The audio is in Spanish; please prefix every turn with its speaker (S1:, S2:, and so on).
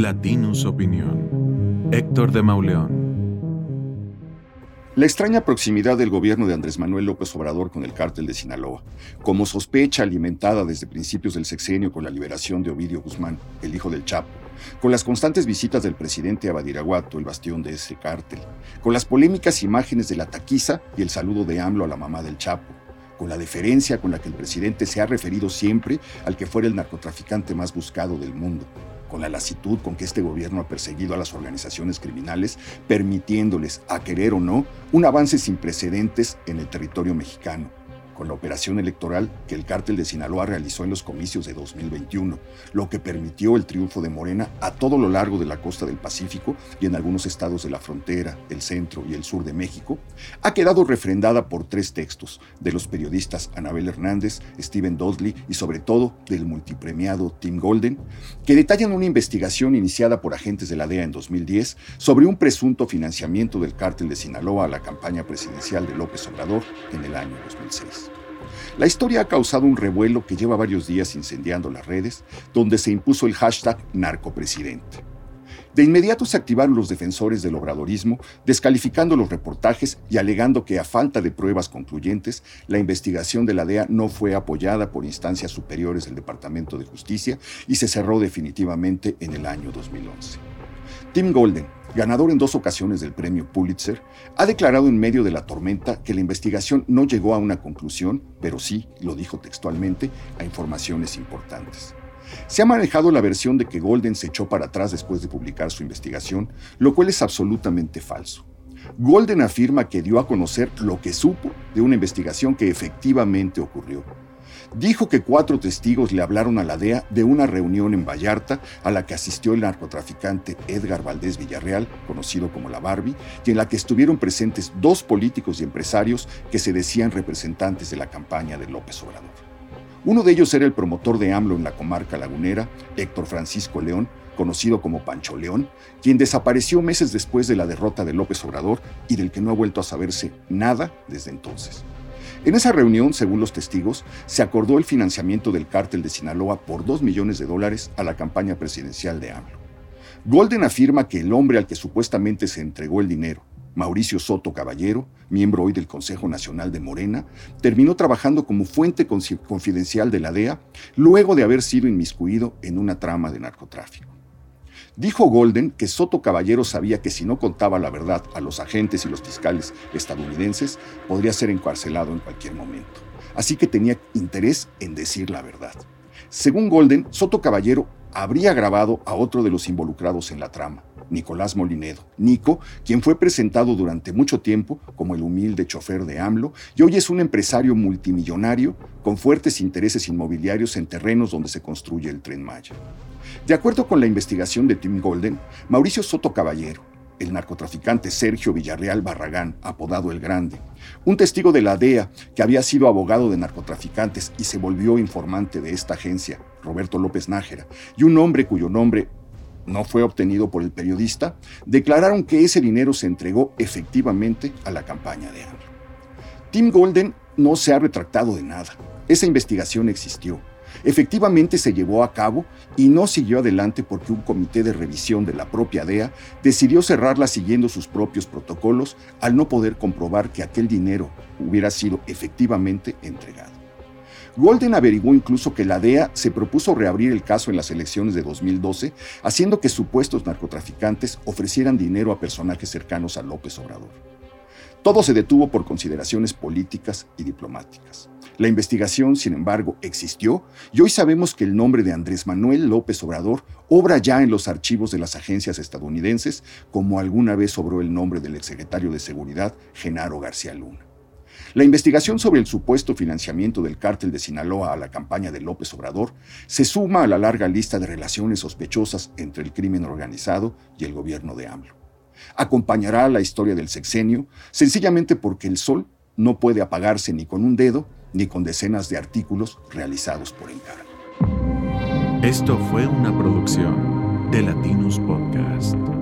S1: Latinus Opinión. Héctor de Mauleón.
S2: La extraña proximidad del gobierno de Andrés Manuel López Obrador con el cártel de Sinaloa, como sospecha alimentada desde principios del sexenio con la liberación de Ovidio Guzmán, el hijo del Chapo, con las constantes visitas del presidente a Badiraguato, el bastión de ese cártel, con las polémicas imágenes de la taquiza y el saludo de AMLO a la mamá del Chapo, con la deferencia con la que el presidente se ha referido siempre al que fuera el narcotraficante más buscado del mundo, con la lasitud con que este gobierno ha perseguido a las organizaciones criminales, permitiéndoles, a querer o no, un avance sin precedentes en el territorio mexicano con la operación electoral que el cártel de Sinaloa realizó en los comicios de 2021, lo que permitió el triunfo de Morena a todo lo largo de la costa del Pacífico y en algunos estados de la frontera, el centro y el sur de México, ha quedado refrendada por tres textos de los periodistas Anabel Hernández, Steven Dudley y sobre todo del multipremiado Tim Golden, que detallan una investigación iniciada por agentes de la DEA en 2010 sobre un presunto financiamiento del cártel de Sinaloa a la campaña presidencial de López Obrador en el año 2006. La historia ha causado un revuelo que lleva varios días incendiando las redes, donde se impuso el hashtag narcopresidente. De inmediato se activaron los defensores del obradorismo, descalificando los reportajes y alegando que a falta de pruebas concluyentes, la investigación de la DEA no fue apoyada por instancias superiores del Departamento de Justicia y se cerró definitivamente en el año 2011. Tim Golden, ganador en dos ocasiones del premio Pulitzer, ha declarado en medio de la tormenta que la investigación no llegó a una conclusión, pero sí, lo dijo textualmente, a informaciones importantes. Se ha manejado la versión de que Golden se echó para atrás después de publicar su investigación, lo cual es absolutamente falso. Golden afirma que dio a conocer lo que supo de una investigación que efectivamente ocurrió dijo que cuatro testigos le hablaron a la DEA de una reunión en Vallarta a la que asistió el narcotraficante Edgar Valdés Villarreal, conocido como la Barbie, y en la que estuvieron presentes dos políticos y empresarios que se decían representantes de la campaña de López Obrador. Uno de ellos era el promotor de AMLO en la comarca lagunera, Héctor Francisco León, conocido como Pancho León, quien desapareció meses después de la derrota de López Obrador y del que no ha vuelto a saberse nada desde entonces. En esa reunión, según los testigos, se acordó el financiamiento del cártel de Sinaloa por 2 millones de dólares a la campaña presidencial de AMLO. Golden afirma que el hombre al que supuestamente se entregó el dinero, Mauricio Soto Caballero, miembro hoy del Consejo Nacional de Morena, terminó trabajando como fuente confidencial de la DEA luego de haber sido inmiscuido en una trama de narcotráfico. Dijo Golden que Soto Caballero sabía que si no contaba la verdad a los agentes y los fiscales estadounidenses, podría ser encarcelado en cualquier momento. Así que tenía interés en decir la verdad. Según Golden, Soto Caballero habría grabado a otro de los involucrados en la trama, Nicolás Molinedo. Nico, quien fue presentado durante mucho tiempo como el humilde chofer de AMLO y hoy es un empresario multimillonario con fuertes intereses inmobiliarios en terrenos donde se construye el tren Maya. De acuerdo con la investigación de Tim Golden, Mauricio Soto Caballero, el narcotraficante Sergio Villarreal Barragán, apodado El Grande, un testigo de la DEA que había sido abogado de narcotraficantes y se volvió informante de esta agencia, Roberto López Nájera, y un hombre cuyo nombre no fue obtenido por el periodista, declararon que ese dinero se entregó efectivamente a la campaña de AMLO. Tim Golden no se ha retractado de nada. Esa investigación existió efectivamente se llevó a cabo y no siguió adelante porque un comité de revisión de la propia DEA decidió cerrarla siguiendo sus propios protocolos al no poder comprobar que aquel dinero hubiera sido efectivamente entregado. Golden averiguó incluso que la DEA se propuso reabrir el caso en las elecciones de 2012, haciendo que supuestos narcotraficantes ofrecieran dinero a personajes cercanos a López Obrador. Todo se detuvo por consideraciones políticas y diplomáticas. La investigación, sin embargo, existió y hoy sabemos que el nombre de Andrés Manuel López Obrador obra ya en los archivos de las agencias estadounidenses, como alguna vez sobró el nombre del exsecretario de Seguridad, Genaro García Luna. La investigación sobre el supuesto financiamiento del cártel de Sinaloa a la campaña de López Obrador se suma a la larga lista de relaciones sospechosas entre el crimen organizado y el gobierno de AMLO. Acompañará la historia del sexenio sencillamente porque el sol no puede apagarse ni con un dedo ni con decenas de artículos realizados por encargo.
S1: Esto fue una producción de Latinus Podcast.